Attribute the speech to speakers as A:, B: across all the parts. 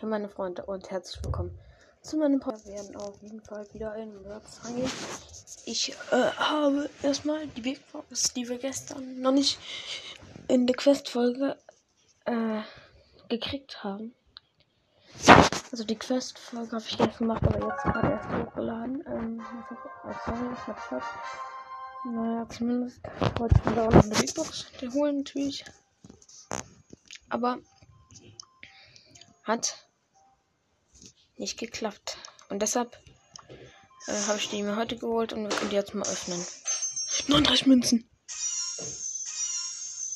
A: Hey meine Freunde und herzlich willkommen zu meinem Podcast. Wir werden auf jeden Fall wieder in Works reingehen. Ich äh, habe erstmal die Big Box, die wir gestern noch nicht in der Quest-Folge äh, gekriegt haben. Also die Quest-Folge habe ich gestern gemacht, aber jetzt gerade erst hochgeladen. Ähm, sorry, ich hab's. Naja, zumindest wollte ich mir da auch noch eine Big Box holen natürlich. Aber hat nicht geklappt. Und deshalb äh, habe ich die mir heute geholt und wir können die jetzt mal öffnen. 39 Münzen.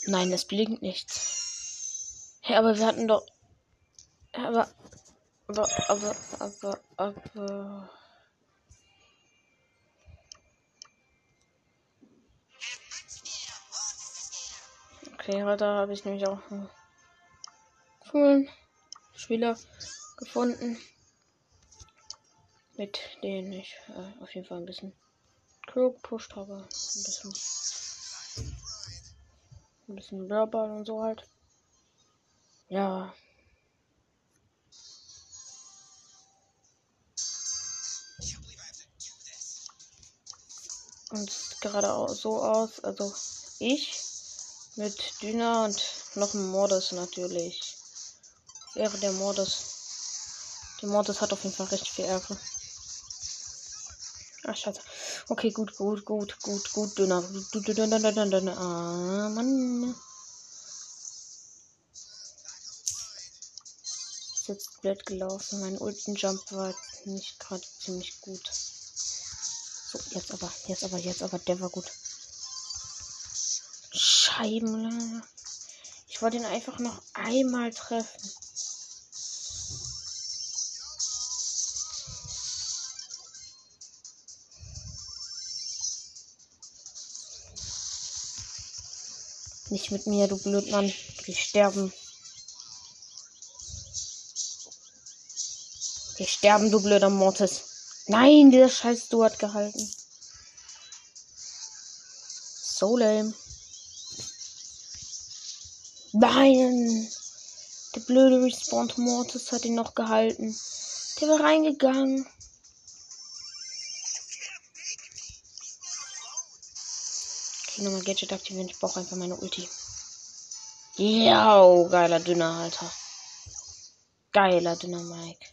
A: Nein, es blinkt nichts. Hey, aber wir hatten doch. Aber. Aber, aber, aber, aber. Okay, heute habe ich nämlich auch einen coolen Spieler gefunden mit denen ich äh, auf jeden Fall ein bisschen Crow gepusht habe. Ein bisschen. Ein bisschen Blörball und so halt. Ja. Und gerade so aus, also ich mit Düner und noch ein Mordes natürlich. Ehre der Mordes. Der Mordes hat auf jeden Fall recht viel Ärger. Ach, scheiße. Okay, gut, gut, gut, gut, gut, dünner. Dünner, dünner, dünner, Ah, Mann. Ist jetzt blöd gelaufen. Mein Ulten Jump war nicht gerade ziemlich gut. So, jetzt aber, jetzt aber, jetzt aber, der war gut. Scheiben. Ich wollte ihn einfach noch einmal treffen. Nicht mit mir, du Blödmann. Wir sterben. Wir sterben, du blöder Mortis. Nein, dieser scheiß Du hat gehalten. So lame. Nein! Der blöde Respawn Mortis hat ihn noch gehalten. Der war reingegangen. Nochmal Gadget aktivieren. Ich brauche einfach meine Ulti. Ja, geiler Dünner, Alter. Geiler Dünner Mike.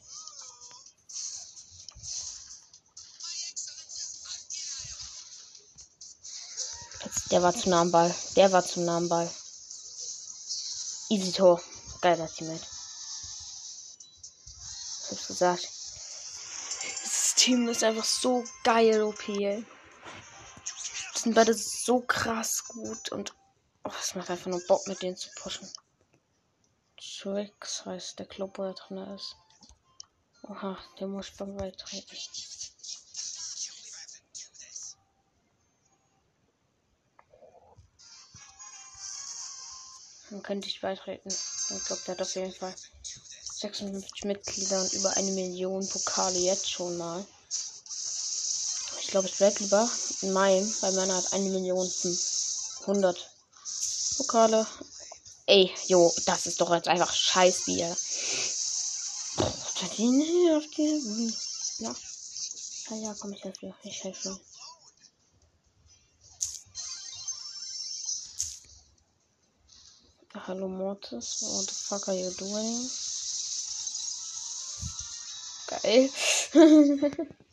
A: Der war zu nah am Ball. Der war zu nah am Ball. Easy Tor. Geiler Teammate. Ich hab's gesagt. Das Team ist einfach so geil, OP, ey sind beide so krass gut und oh, es macht einfach nur Bock mit denen zu pushen. Tricks heißt der Club, wo er drin ist. Oha, der muss beim Beitreten. Dann könnte ich beitreten. Ich glaube, der hat auf jeden Fall 56 Mitglieder und über eine Million Pokale jetzt schon mal. Glaube, ich werde lieber in meinem, weil meiner hat eine Million 100 Pokale. Ey, jo, das ist doch jetzt einfach scheiß Bier. Ja. Ja, ja, komm, ich helfe. Ich helfe. Hallo Mortis, what the fuck are you doing? Geil.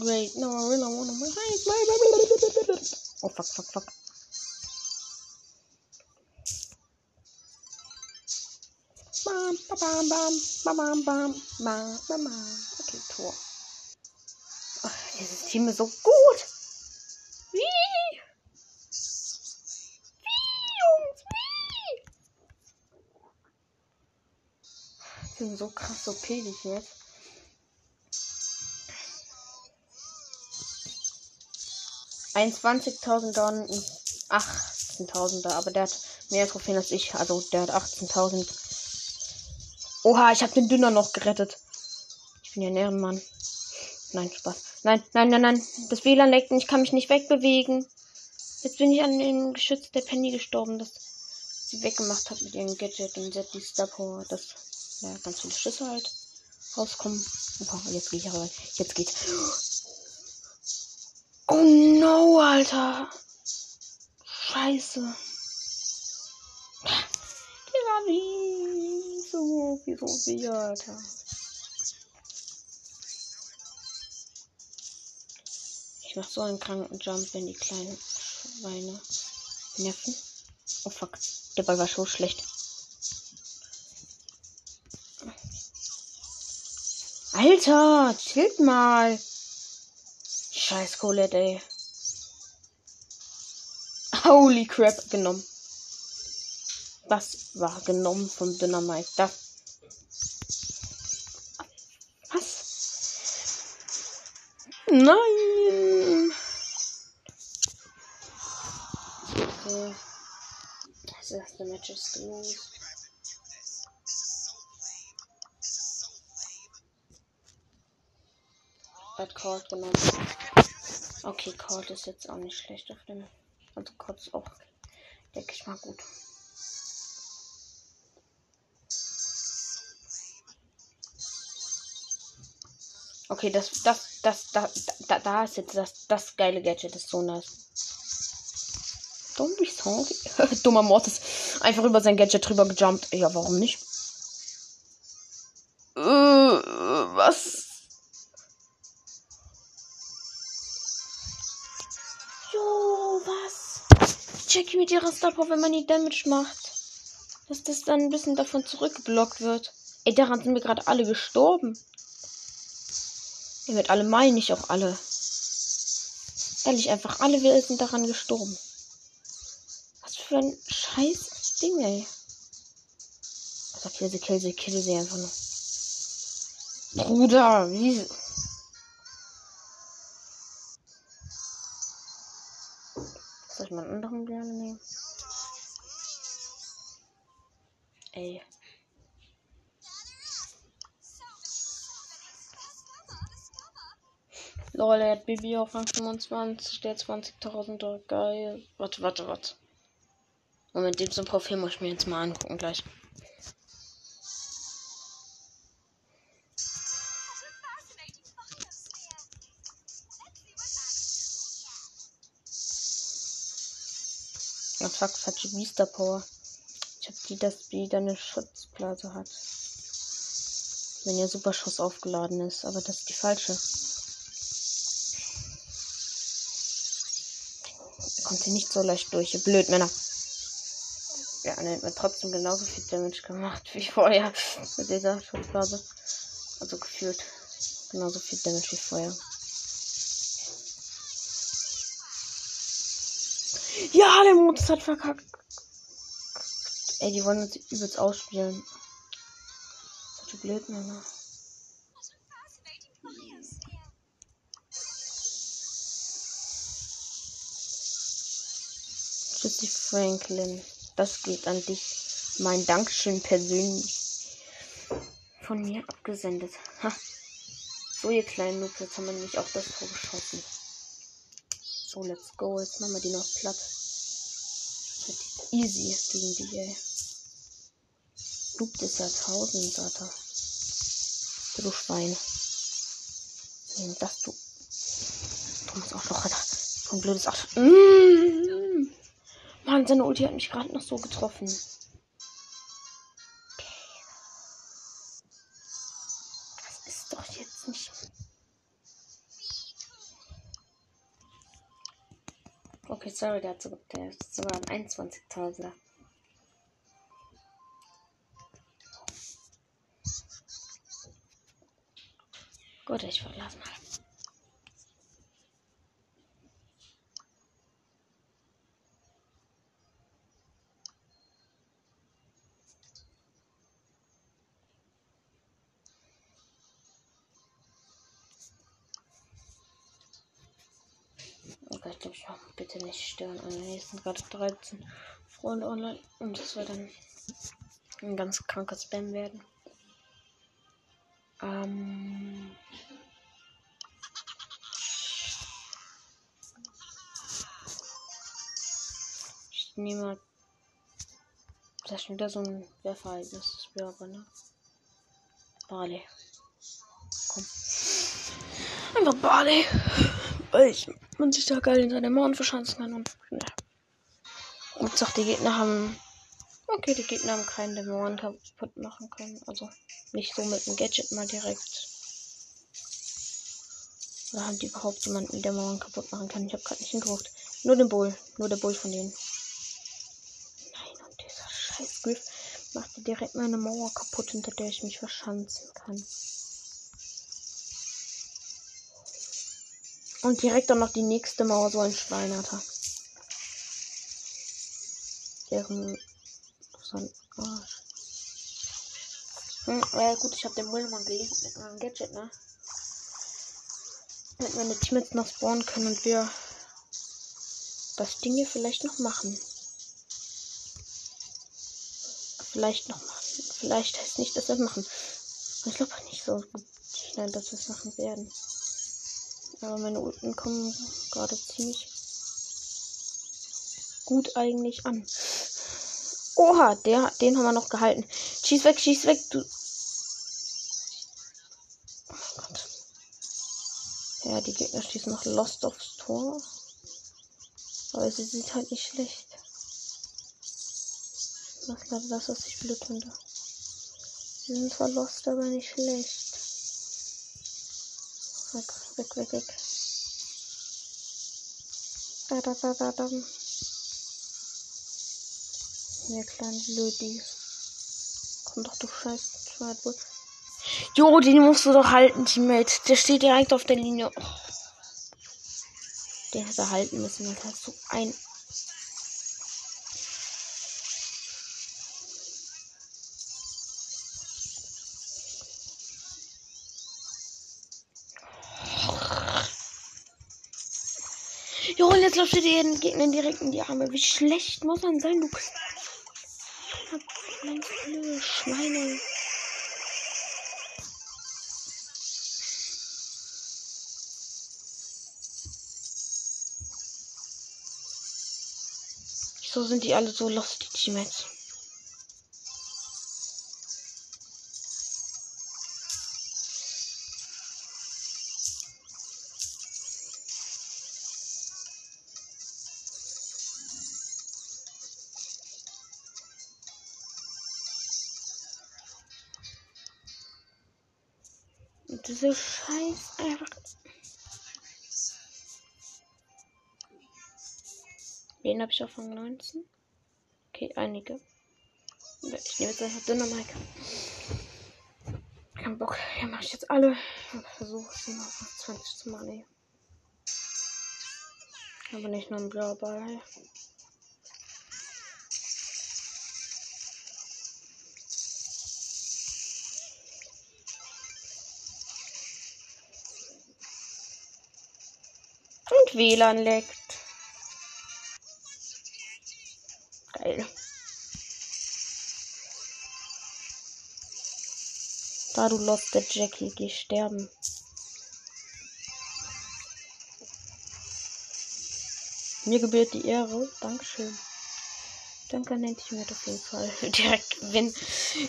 A: Great. No, I really want to. Oh, fuck, fuck, fuck. Bam, bam, bam, bam, bam, bam, bam, bam, bam. Okay, Tor. Oh, dieses Team ist so gut. Wie? Wie, Jungs, wie? Die sind so krass OP, die jetzt. 21.000 Don, 18.000 aber der hat mehr Trophäen als ich. Also der hat 18.000. Oha, ich habe den Dünner noch gerettet. Ich bin ja ein Ehrenmann. Nein, Spaß. Nein, nein, nein, nein. Das WLAN leckt und ich kann mich nicht wegbewegen. Jetzt bin ich an dem Geschütz der Penny gestorben. Das sie weggemacht hat mit ihrem Gadget und sie die Star Power, dass ja, ganz viele Schüsse halt rauskommen. Opa, jetzt gehe ich aber. Jetzt geht's. Oh no, Alter. Scheiße. Digga, wieso? Wieso, wie, Alter? Ich mach so einen kranken Jump, wenn die kleinen Schweine nerven. Oh fuck, der Ball war so schlecht. Alter, chillt mal. Scheiß Colette, ey. Holy crap, genommen. Das war genommen vom Dynamite. Das. Was? Nein. Okay. Das erste Match ist gelöst. Hat Cold genommen. Okay, Cold ist jetzt auch nicht schlecht auf dem. Also Cold ist auch, denke ich mal, gut. Okay, das, das, das, da, da, da ist jetzt das, das geile Gadget, das ist so nice. Don't be sorry. Dummer Mortis. Einfach über sein Gadget drüber gejumpt. Ja, warum nicht? Äh, was? Mit ihrer Star Power, wenn man die Damage macht. Dass das dann ein bisschen davon zurückgeblockt wird. Ey, daran sind wir gerade alle gestorben. Ihr wird alle meinen, nicht auch alle. Ehrlich, einfach alle wir sind daran gestorben. Was für ein scheiß Ding, ey. Also kill sie, kill sie, einfach nur. Bruder, wie. Soll ich mal einen anderen gerne Lol, er hat Bibi auf Rang 25, der 20.000 Geil. Warte, warte, warte. Moment, den zum Profil muss ich mir jetzt mal angucken gleich. Ja, fuck, falsche Beaster Power. Ich hab die, dass die dann eine Schutzblase hat. Wenn ihr Superschuss aufgeladen ist, aber das ist die falsche. Kommt sie nicht so leicht durch. Ihr blöd, Männer. Ja, ne, hat trotzdem genauso viel Damage gemacht wie vorher mit dieser Schutzblase. Also gefühlt genauso viel Damage wie vorher. Ja, der Modus hat verkackt. Ey, die wollen uns übelst ausspielen. Solche blöd, Männer. Tschüssi Franklin. Das geht an dich. Mein Dankeschön persönlich. Von mir abgesendet. Ha. So, ihr kleinen Noobs, jetzt haben wir nämlich auch das Tor geschossen. So, let's go. Jetzt machen wir die noch platt. Easy gegen die, ey. Noob des Jahrtausends, Alter. Du Schwein. Das, du. Du musst auch noch, Alter. So blödes Arsch. Mmh. Mann, seine Ulti hat mich gerade noch so getroffen. Das ist doch jetzt nicht. Okay, sorry, der hat sogar, der hat sogar einen 21.000er. Gut, ich verlasse mal. 30 Sterne an. Nächsten gerade 13 Freunde online. Und das wird dann ein ganz kranker Spam werden. Ähm. Ich nehme das ist wieder so ein Werfereignis, das ist wieder aber, ne? Barley. Komm. Einfach Barley. Weil ich, man sich da geil in seine Mauern verschanzen kann und, ne. Und sagt, die Gegner haben. Okay, die Gegner haben keinen, der Mauern kaputt machen kann. Also nicht so mit dem Gadget mal direkt. Oder haben die überhaupt jemanden, der Mauern kaputt machen kann? Ich habe gerade nicht hingeguckt. Nur den Bull. Nur der Bull von denen. Nein, und dieser scheiß macht direkt meine Mauer kaputt, hinter der ich mich verschanzen kann. Und direkt dann noch die nächste Mauer, so ein Schweinerter. Deren. So ein Arsch. Hm, ja gut, ich habe den Müllmann gelegt mit meinem Gadget, ne? Damit meine Teammates noch spawnen können und wir das Ding hier vielleicht noch machen. Vielleicht noch machen. Vielleicht heißt nicht, dass wir machen. Ich glaube nicht so schnell, dass wir es machen werden. Aber meine Ulten kommen gerade ziemlich gut eigentlich an. Oha, der, den haben wir noch gehalten. Schieß weg, schieß weg, du. Oh Gott. Ja, die Gegner schießen noch Lost aufs Tor. Aber sie sieht halt nicht schlecht. Das ist gerade das, was ich blöd finde. Sie sind zwar Lost, aber nicht schlecht. Weg, weg, weg, weg. Da, da, da, da, da. Ihr kleinen Blödi. Komm doch, du scheiß Schwartbull. Jo, den musst du doch halten, Teammate. Der steht direkt auf der Linie. Oh. Den hätte halten müssen. Das hast du ein. Jo, und jetzt läuft dir den Gegner direkt in die Arme. Wie schlecht muss man sein, du kleine Schweine. So sind die alle so lost, die Teammates. Diese Scheiß einfach. Wen habe ich auf Rang 19? Okay, einige. Ich nehme jetzt einfach Dynamike. Kein Bock. Ja, mache ich jetzt alle. Versuche es mal auf 20 zu machen. Aber nicht nur ein blauer Ball. WLAN leckt. Geil. Da du lost der Jackie, geh sterben. Mir gebührt die Ehre. Dankeschön. Danke, nennt ich mir auf jeden Fall. Direkt gewinnen.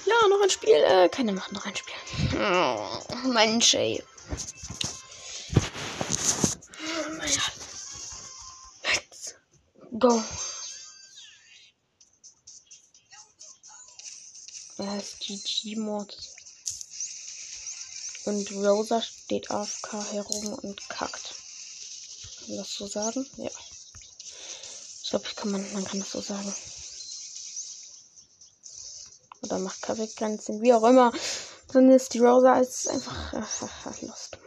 A: Ja, noch ein Spiel. Äh, keine Macht, noch ein Spiel. Oh, mein Shay. Go. Er heißt GG-Mod. Und Rosa steht AFK herum und kackt. Kann man das so sagen? Ja. Ich glaube, ich kann man, man kann das so sagen. Oder macht Kaffee keinen Sinn. Wie auch immer. Dann ist die Rosa als einfach äh, lost.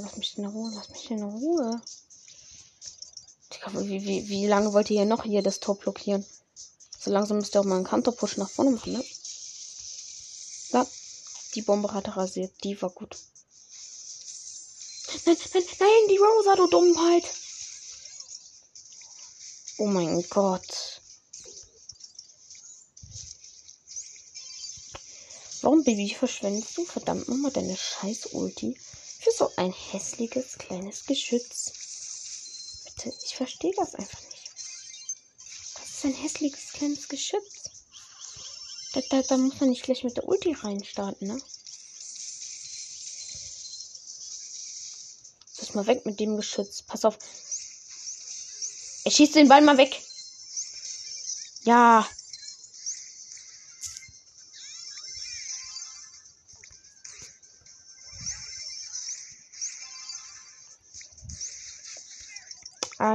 A: Lass mich in Ruhe, lass mich in Ruhe. Wie, wie, wie lange wollt ihr noch hier das Tor blockieren? So langsam müsst ihr auch mal einen Counter-Push nach vorne machen, ne? Ja, die Bombe hat rasiert. Die war gut. Nein, nein, nein, die Rosa, du Dummheit. Oh mein Gott. Warum, Baby, verschwendest du verdammt nochmal deine scheiß Ulti für so ein hässliches kleines Geschütz? bitte? Ich verstehe das einfach nicht. Das ist ein hässliches kleines Geschütz. Da, da, da muss man nicht gleich mit der Ulti reinstarten, ne? Lass mal weg mit dem Geschütz. Pass auf. Er schießt den Ball mal weg. Ja.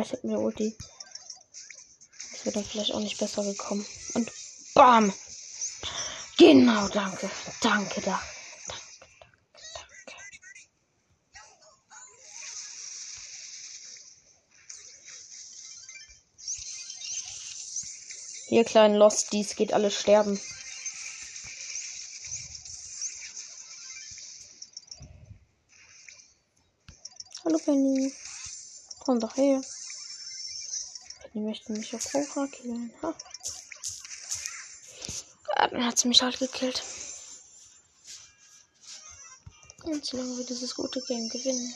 A: Ich hab mir Ulti. Das wäre dann vielleicht auch nicht besser gekommen. Und BAM! Genau, danke. Danke, da. Danke, danke, danke. Hier, kleinen Losties, geht alles sterben. Hallo Penny. Komm doch her. Penny möchte mich auf Cobra killen. Ha. Ah, dann hat sie mich halt gekillt. Und solange wir dieses gute Game gewinnen.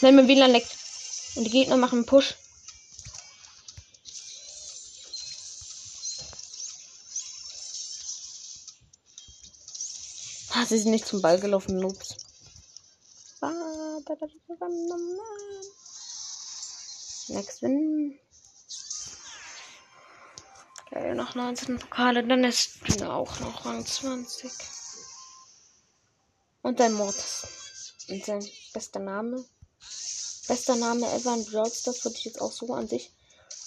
A: Nein, mein WLAN leckt. Und die Gegner machen einen Push. Ah, sie sind nicht zum Ball gelaufen, Noobs. Ah, da, da, Next win. Okay, noch 19 Pokale, dann ist Dina auch noch Rang 20. Und dein Mortis. Und sein bester Name. Bester Name ever in Brawl Stars würde ich jetzt auch so an sich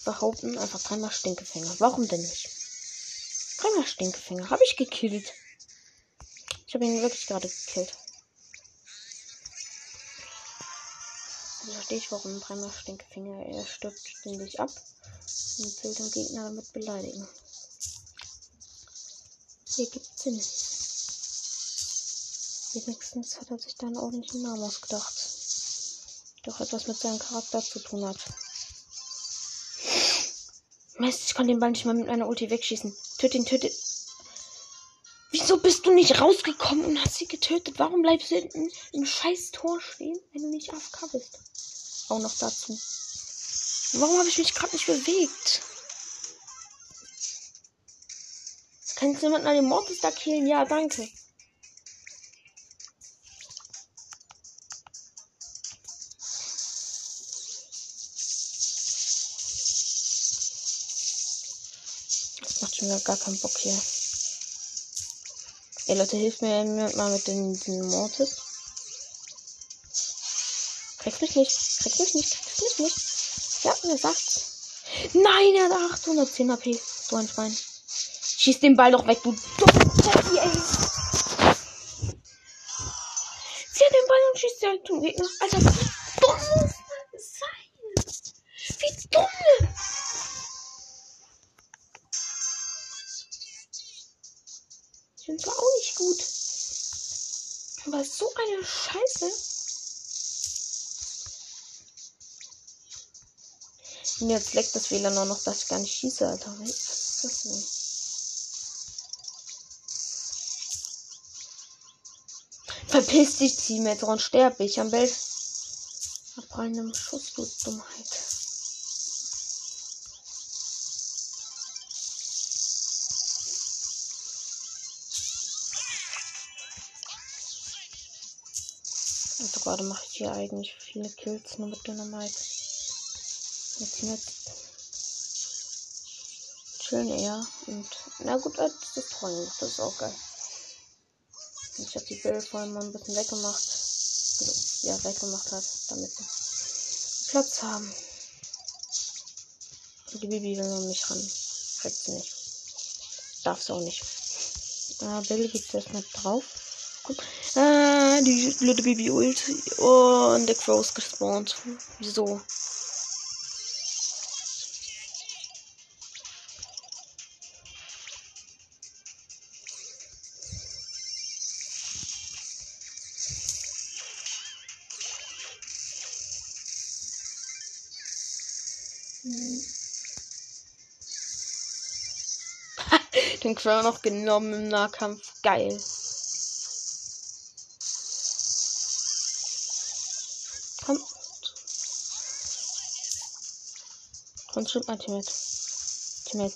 A: behaupten. Einfach dreimal Stinkefänger. Warum denn nicht? Dreimal Stinkefänger. Habe ich gekillt. Ich habe ihn wirklich gerade gekillt. Also verstehe ich, warum dreimal Stinkefinger. Er stirbt ständig ab und will den Gegner damit beleidigen. Hier gibt's Sinn. Wenigstens hat er sich da einen ordentlichen Namen ausgedacht. Doch etwas mit seinem Charakter zu tun hat. Mist, ich kann den Ball nicht mal mit einer Ulti wegschießen. Töt ihn, tötet. Wieso bist du nicht rausgekommen und hast sie getötet? Warum bleibst du hinten im scheiß Tor stehen, wenn du nicht AFK bist? Auch noch dazu. Warum habe ich mich gerade nicht bewegt? Kannst du jemanden an den Mortis da killen? Ja, danke. Das macht schon gar keinen Bock hier. Ey Leute, hilft mir mal mit den, den Mortis. Kriegst mich nicht. Kriegst mich nicht. Kriegst mich nicht. Ja, er sagt's. Nein, er hat 810 AP. So ein Schwein. Schieß den Ball doch weg, du dumme ey. Sie hat den Ball und schießt direkt zum Gegner. Alter, wie dumm muss das sein? Wie dumm! Ich bin zwar auch nicht gut. Aber so eine Scheiße. Und jetzt leckt das WLAN auch noch, dass ich gar nicht schieße, Alter. Was ist das denn? Verpiss dich, Teammate, und sterbe ich am besten. Abprallendem Schuss, du Dummheit. Also gerade mache ich hier eigentlich viele Kills nur mit Dynamite. Jetzt nicht. Chillen eher. Und na gut, als das Trollen das ist auch geil. Ich habe die Bilder vorhin mal ein bisschen weggemacht. Also, ja, weggemacht hat, damit sie Platz haben. Die Bibi will noch nicht ran. Kriegt sie nicht. Darf sie auch nicht. Ah, Billy geht erstmal drauf. Guck. Ah, die blöde Bibi ult. Oh, und der Crow ist gespawnt. Wieso? Den Crow noch genommen im Nahkampf. Geil. Komm. Komm, stimmt mein Teammate. Teammate.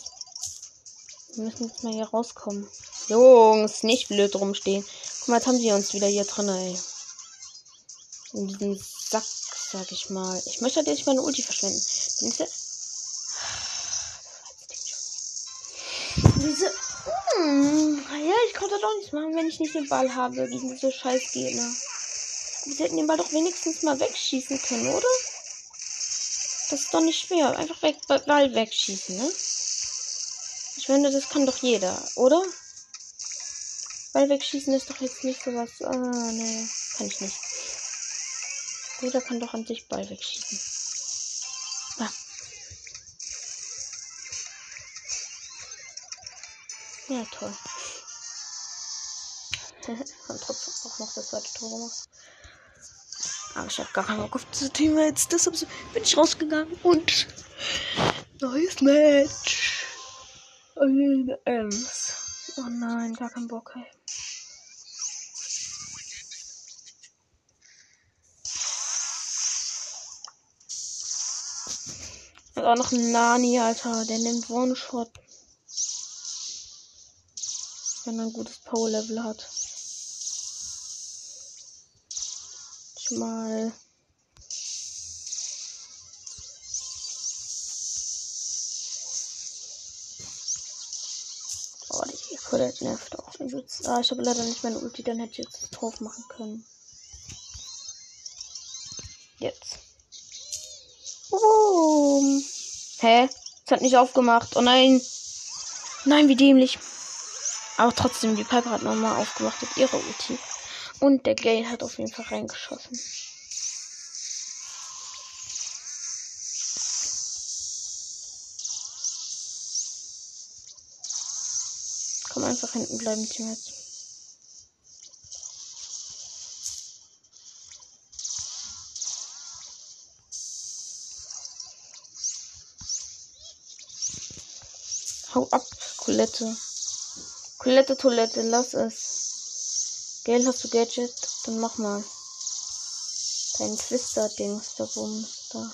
A: Wir müssen jetzt mal hier rauskommen. Jungs, nicht blöd rumstehen. Guck mal, jetzt haben sie uns wieder hier drin, ey. In diesem Sack, sag ich mal. Ich möchte halt jetzt meine Ulti verschwenden. Diese. Hm, ja, ich konnte doch nichts machen, wenn ich nicht den Ball habe gegen diese scheiß Gegner. Sie hätten den Ball doch wenigstens mal wegschießen können, oder? Das ist doch nicht schwer. Einfach weg, Ball wegschießen, ne? Ich finde, das kann doch jeder, oder? Ball wegschießen ist doch jetzt nicht sowas. Ah, ne, kann ich nicht. Jeder kann doch an sich Ball wegschießen. Ja, toll. Und trotzdem auch noch das zweite Tor gemacht. Aber ich habe gar keinen Bock auf diese Teammates. Deshalb bin ich rausgegangen und neues Match. Ems. Oh nein, gar keinen Bock, ey. Und auch noch ein Nani, Alter. Der nimmt One-Shot. Wenn er ein gutes Power-Level hat. Ich mal. Oh, die Colette nervt auch. Ah, ich habe leider nicht meine Ulti, dann hätte ich jetzt drauf machen können. Jetzt. Boom. Hä? Es hat nicht aufgemacht. Oh nein. Nein, wie dämlich. Aber trotzdem, die Piper hat nochmal aufgemacht mit ihrer Ulti. Und der Gale hat auf jeden Fall reingeschossen. Komm einfach hinten bleiben, Teammates. Hau ab, Colette. Colette, Toilette, lass es. Geld hast du Gadget? Dann mach mal. Dein Twister-Dings da Bums da.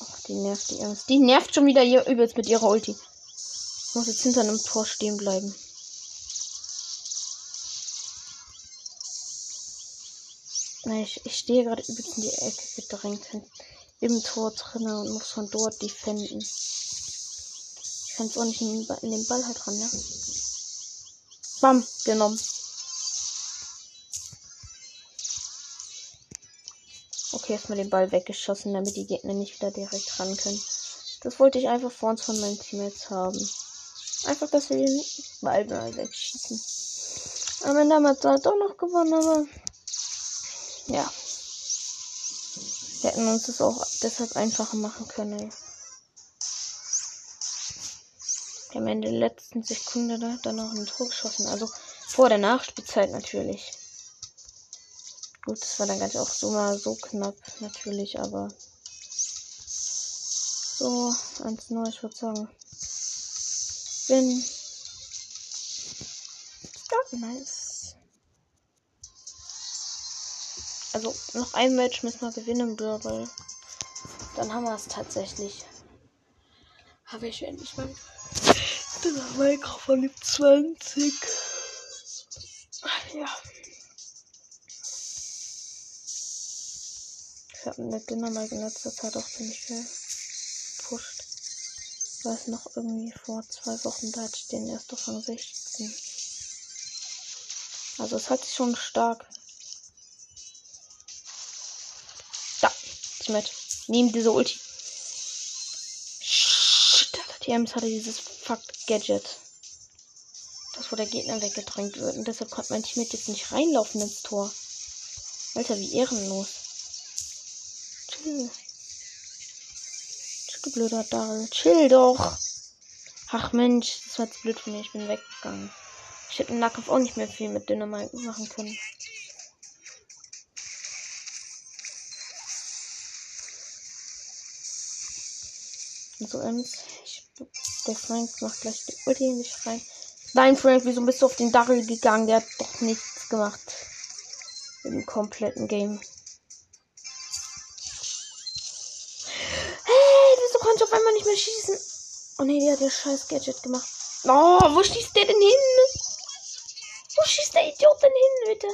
A: Ach, die nervt die Angst. Die nervt schon wieder hier übelst mit ihrer Ulti. Ich muss jetzt hinter einem Tor stehen bleiben. Ich, ich stehe gerade übelst in die Ecke gedrängt im Tor drinnen und muss von dort defenden kann es auch nicht in den, in den Ball halt ran, ne? Bam, genommen. Okay, erstmal den Ball weggeschossen, damit die Gegner nicht wieder direkt ran können. Das wollte ich einfach vor uns von meinen Teammates haben. Einfach, dass wir den Ball mal wegschießen. Am Ende haben wir zwar doch noch gewonnen, aber ja. Wir hätten uns das auch deshalb einfacher machen können. Ey. Haben in der letzten Sekunde da, dann noch ein Tor geschossen. Also vor der Nachspielzeit natürlich. Gut, das war dann ganz auch so mal so knapp, natürlich, aber so 1-0, ich würde sagen. Bin. Ja, nice. Also noch ein Match müssen wir gewinnen, weil dann haben wir es tatsächlich. Habe ich endlich mal das Mikrofon die 20. Ja. Ich habe mit Dynamite in letzter Zeit auch ziemlich viel gepusht. Ich weiß noch irgendwie vor zwei Wochen, da hatte ich den erst auf Rang 16. Also es hat sich schon stark. Da, ich. Nehmen diese Ulti. Die Ems hatte dieses Fuck Gadget. Das, wo der Gegner weggedrängt wird. Und deshalb konnte mein Team jetzt nicht reinlaufen ins Tor. Alter, wie ehrenlos. Chill. Chill, blöder Daryl. Chill doch. Ach Mensch, das war jetzt blöd von mir. Ich bin weggegangen. Ich hätte im Nahkampf auch nicht mehr viel mit Dynamite machen können. So, Ems. Der Frank macht gleich die Ulti in mich rein. Nein, Frank, wieso bist du auf den Daryl gegangen? Der hat doch nichts gemacht. Im kompletten Game. Hey, wieso konnte ich auf einmal nicht mehr schießen? Oh ne, der hat ja scheiß Gadget gemacht. Oh, wo schießt der denn hin? Wo schießt der Idiot denn hin, bitte?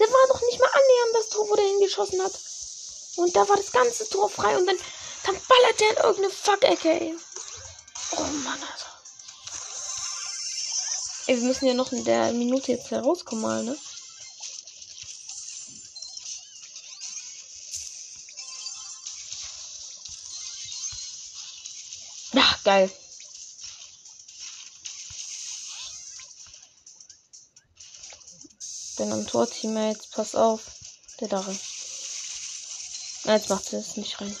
A: Der war doch nicht mal annähernd das Tor, wo der hingeschossen hat. Und da war das ganze Tor frei und dann, dann ballert der in irgendeine Fuck-Ecke, ey. Oh Mann, Alter. Ey, wir müssen ja noch in der Minute jetzt herauskommen, mal, ne? Ja, geil. Bin am Tor, Teammates. Pass auf. Der da rein. Jetzt macht es nicht rein.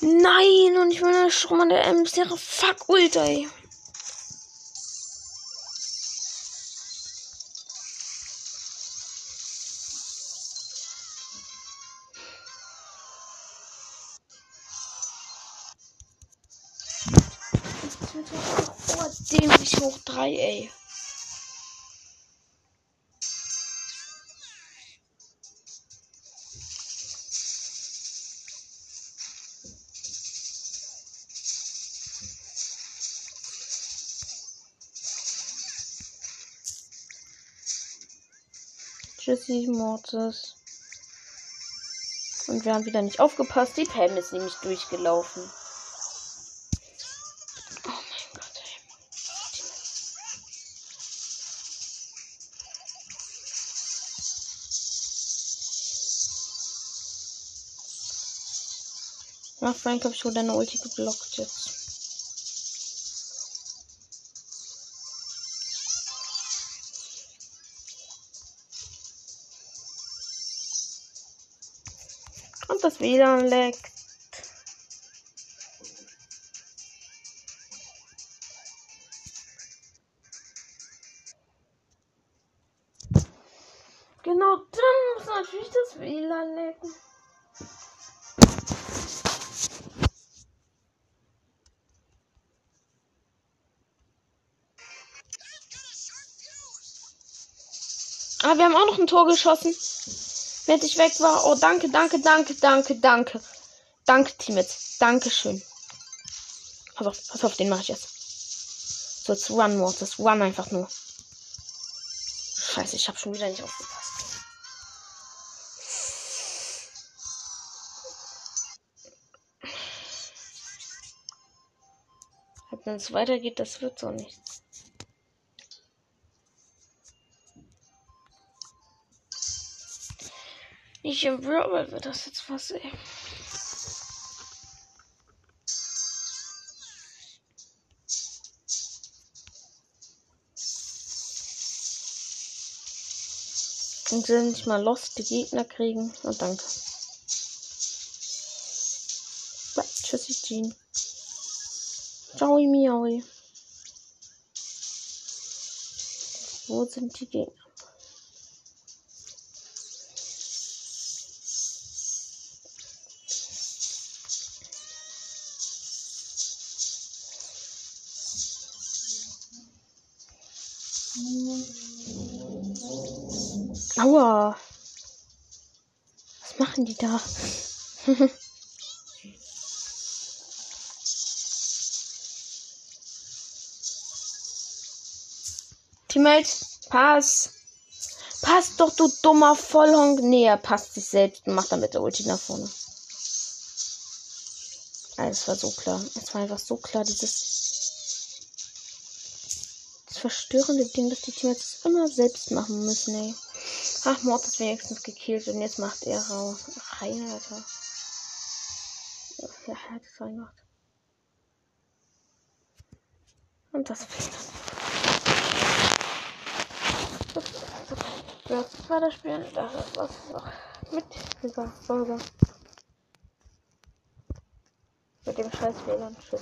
A: Nein, und ich bin der Strom der M-Serie. Fuck, Ultra, ey. Oh, dämlich hoch 3, ey. Jesse Mortis. Und wir haben wieder nicht aufgepasst. Die Pam ist nämlich durchgelaufen. Oh mein Gott, ey. Na, Frank, hab ich wohl deine Ulti geblockt jetzt. Das WLAN leckt. Genau dann muss natürlich das WLAN lecken. Ah, wir haben auch noch ein Tor geschossen. Während ich weg war. Oh, danke, danke, danke, danke, danke. Danke, Teammates. Dankeschön. Pass auf, pass auf, den mache ich jetzt. So, jetzt Run More. Das Run einfach nur. Scheiße, ich habe schon wieder nicht aufgepasst. Wenn es weitergeht, das wird so nichts. Nicht im Brawl wird das jetzt was, ey. Und sind nicht mal lost die Gegner kriegen. Und danke. Tschüssi, Jean. Ciao, Miaui. Wo sind die Gegner? Aua. Was machen die da? Teammate, pass. Pass doch, du dummer Vollhonk. Nee, er passt sich selbst und macht damit der Ulti nach vorne. Alles war so klar. Es war einfach so klar, dieses verstörende Ding, dass die Teammates immer selbst machen müssen, ey. Ach, Mord ist wenigstens gekillt und jetzt macht er rein, Alter. Ja, hat es reingemacht. Und das fehlt. Das weiterspielen. Das ist was mit dieser Folge. Mit dem scheiß WLAN. Tschüss.